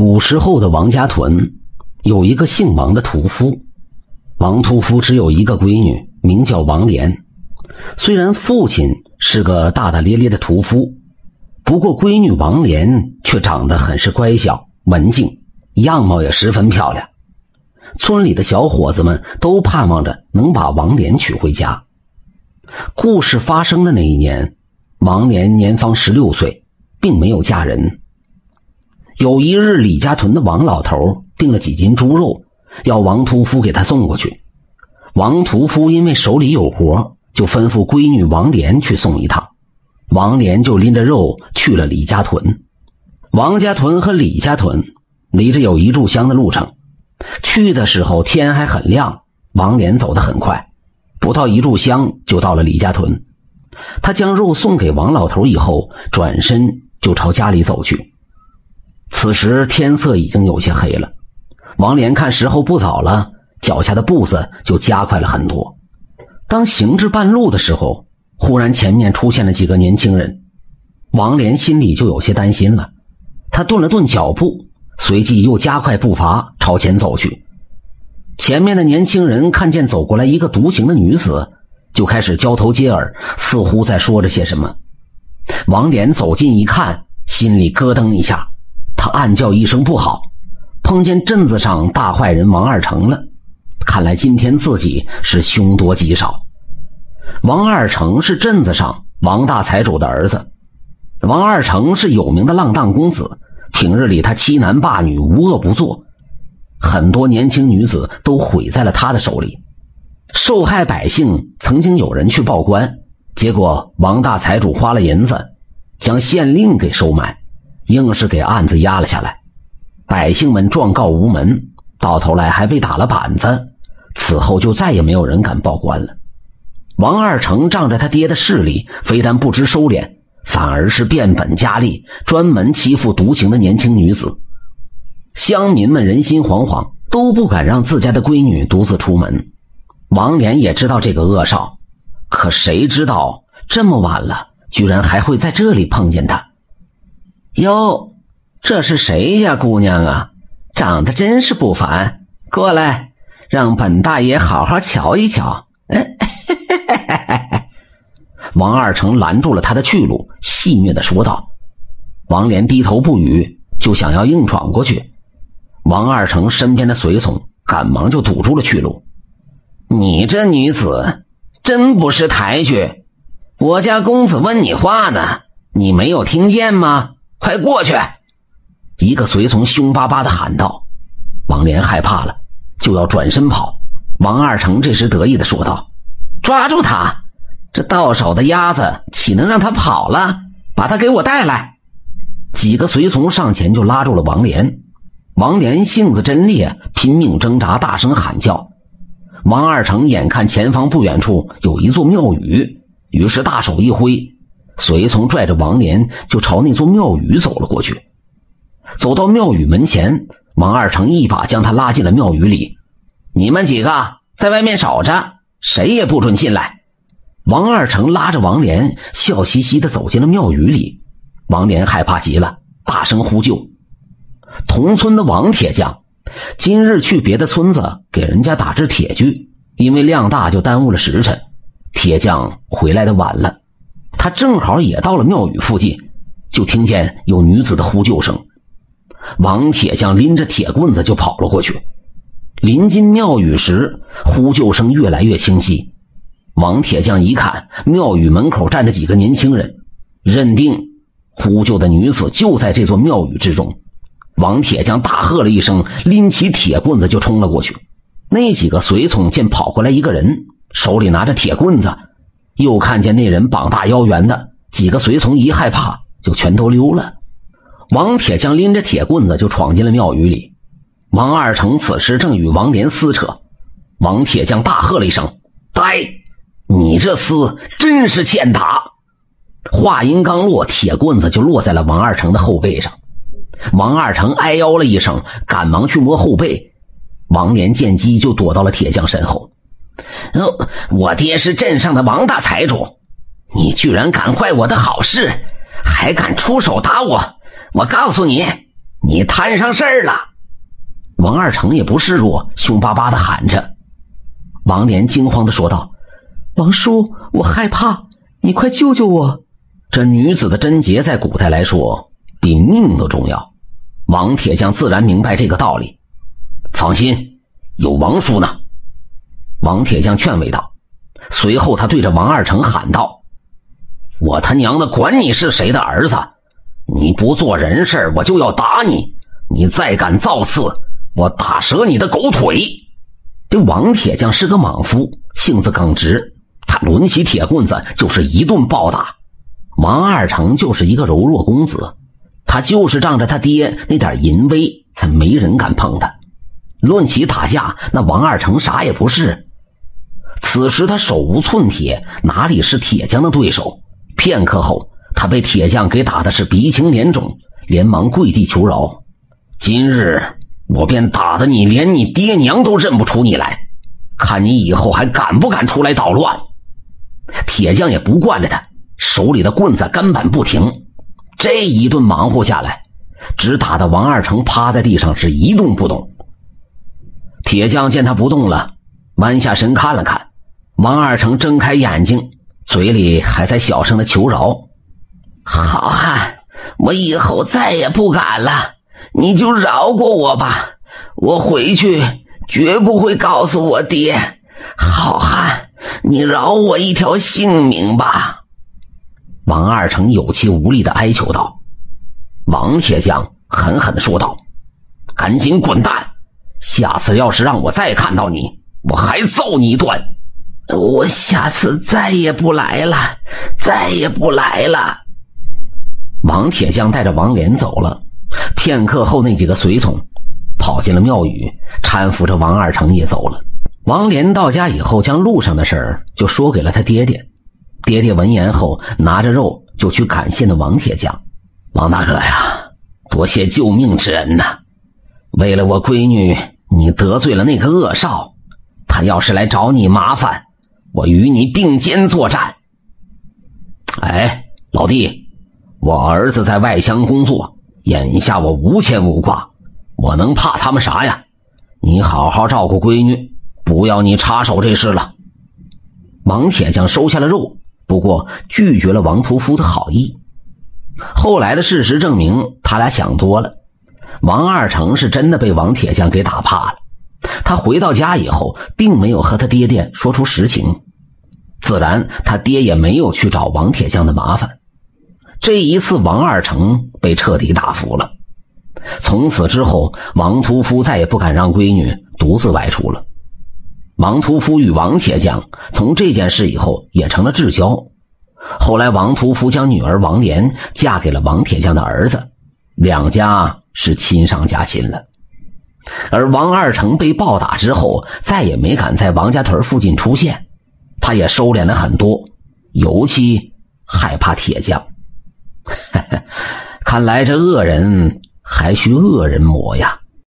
古时候的王家屯有一个姓王的屠夫，王屠夫只有一个闺女，名叫王莲。虽然父亲是个大大咧咧的屠夫，不过闺女王莲却长得很是乖巧文静，样貌也十分漂亮。村里的小伙子们都盼望着能把王莲娶回家。故事发生的那一年，王莲年方十六岁，并没有嫁人。有一日，李家屯的王老头订了几斤猪肉，要王屠夫给他送过去。王屠夫因为手里有活，就吩咐闺女王莲去送一趟。王莲就拎着肉去了李家屯。王家屯和李家屯离着有一炷香的路程。去的时候天还很亮，王莲走得很快，不到一炷香就到了李家屯。他将肉送给王老头以后，转身就朝家里走去。此时天色已经有些黑了，王莲看时候不早了，脚下的步子就加快了很多。当行至半路的时候，忽然前面出现了几个年轻人，王莲心里就有些担心了。他顿了顿脚步，随即又加快步伐朝前走去。前面的年轻人看见走过来一个独行的女子，就开始交头接耳，似乎在说着些什么。王莲走近一看，心里咯噔一下。他暗叫一声不好，碰见镇子上大坏人王二成了。看来今天自己是凶多吉少。王二成是镇子上王大财主的儿子。王二成是有名的浪荡公子，平日里他欺男霸女，无恶不作，很多年轻女子都毁在了他的手里。受害百姓曾经有人去报官，结果王大财主花了银子，将县令给收买。硬是给案子压了下来，百姓们状告无门，到头来还被打了板子。此后就再也没有人敢报官了。王二成仗着他爹的势力，非但不知收敛，反而是变本加厉，专门欺负独行的年轻女子。乡民们人心惶惶，都不敢让自家的闺女独自出门。王莲也知道这个恶少，可谁知道这么晚了，居然还会在这里碰见他。哟，这是谁家姑娘啊？长得真是不凡，过来，让本大爷好好瞧一瞧。王二成拦住了他的去路，戏谑的说道。王莲低头不语，就想要硬闯过去。王二成身边的随从赶忙就堵住了去路。你这女子真不识抬举，我家公子问你话呢，你没有听见吗？快过去！一个随从凶巴巴的喊道。王莲害怕了，就要转身跑。王二成这时得意的说道：“抓住他！这到手的鸭子岂能让他跑了？把他给我带来！”几个随从上前就拉住了王莲。王莲性子真烈，拼命挣扎，大声喊叫。王二成眼看前方不远处有一座庙宇，于是大手一挥。随从拽着王莲就朝那座庙宇走了过去。走到庙宇门前，王二成一把将他拉进了庙宇里。你们几个在外面守着，谁也不准进来。王二成拉着王莲，笑嘻嘻地走进了庙宇里。王莲害怕极了，大声呼救。同村的王铁匠今日去别的村子给人家打制铁具，因为量大就耽误了时辰。铁匠回来的晚了。他正好也到了庙宇附近，就听见有女子的呼救声。王铁匠拎着铁棍子就跑了过去。临近庙宇时，呼救声越来越清晰。王铁匠一看，庙宇门口站着几个年轻人，认定呼救的女子就在这座庙宇之中。王铁匠大喝了一声，拎起铁棍子就冲了过去。那几个随从见跑过来一个人，手里拿着铁棍子。又看见那人膀大腰圆的，几个随从一害怕就全都溜了。王铁匠拎着铁棍子就闯进了庙宇里。王二成此时正与王莲撕扯，王铁匠大喝了一声：“呆，你这厮真是欠打！”话音刚落，铁棍子就落在了王二成的后背上。王二成哎呦了一声，赶忙去摸后背。王莲见机就躲到了铁匠身后。哦，我爹是镇上的王大财主，你居然敢坏我的好事，还敢出手打我！我告诉你，你摊上事儿了！王二成也不示弱，凶巴巴的喊着。王莲惊慌的说道：“王叔，我害怕，你快救救我！”这女子的贞洁，在古代来说比命都重要。王铁匠自然明白这个道理。放心，有王叔呢。王铁匠劝慰道。随后，他对着王二成喊道：“我他娘的管你是谁的儿子！你不做人事，我就要打你！你再敢造次，我打折你的狗腿！”这王铁匠是个莽夫，性子耿直，他抡起铁棍子就是一顿暴打。王二成就是一个柔弱公子，他就是仗着他爹那点淫威，才没人敢碰他。论起打架，那王二成啥也不是。此时他手无寸铁，哪里是铁匠的对手？片刻后，他被铁匠给打的是鼻青脸肿，连忙跪地求饶：“今日我便打得你连你爹娘都认不出你来，看你以后还敢不敢出来捣乱！”铁匠也不惯着他，手里的棍子根本不停。这一顿忙活下来，只打得王二成趴在地上是一动不动。铁匠见他不动了，弯下身看了看。王二成睁开眼睛，嘴里还在小声的求饶：“好汉，我以后再也不敢了，你就饶过我吧。我回去绝不会告诉我爹。好汉，你饶我一条性命吧。”王二成有气无力的哀求道。王铁匠狠狠的说道：“赶紧滚蛋！下次要是让我再看到你，我还揍你一顿。”我下次再也不来了，再也不来了。王铁匠带着王莲走了。片刻后，那几个随从跑进了庙宇，搀扶着王二成也走了。王莲到家以后，将路上的事儿就说给了他爹爹。爹爹闻言后，拿着肉就去感谢那王铁匠：“王大哥呀，多谢救命之恩呐！为了我闺女，你得罪了那个恶少，他要是来找你麻烦。”我与你并肩作战。哎，老弟，我儿子在外乡工作，眼下我无牵无挂，我能怕他们啥呀？你好好照顾闺女，不要你插手这事了。王铁匠收下了肉，不过拒绝了王屠夫的好意。后来的事实证明，他俩想多了。王二成是真的被王铁匠给打怕了。他回到家以后，并没有和他爹爹说出实情，自然他爹也没有去找王铁匠的麻烦。这一次，王二成被彻底打服了。从此之后，王屠夫再也不敢让闺女独自外出了。王屠夫与王铁匠从这件事以后也成了至交。后来，王屠夫将女儿王莲嫁给了王铁匠的儿子，两家是亲上加亲了。而王二成被暴打之后，再也没敢在王家屯附近出现，他也收敛了很多，尤其害怕铁匠。看来这恶人还需恶人磨呀。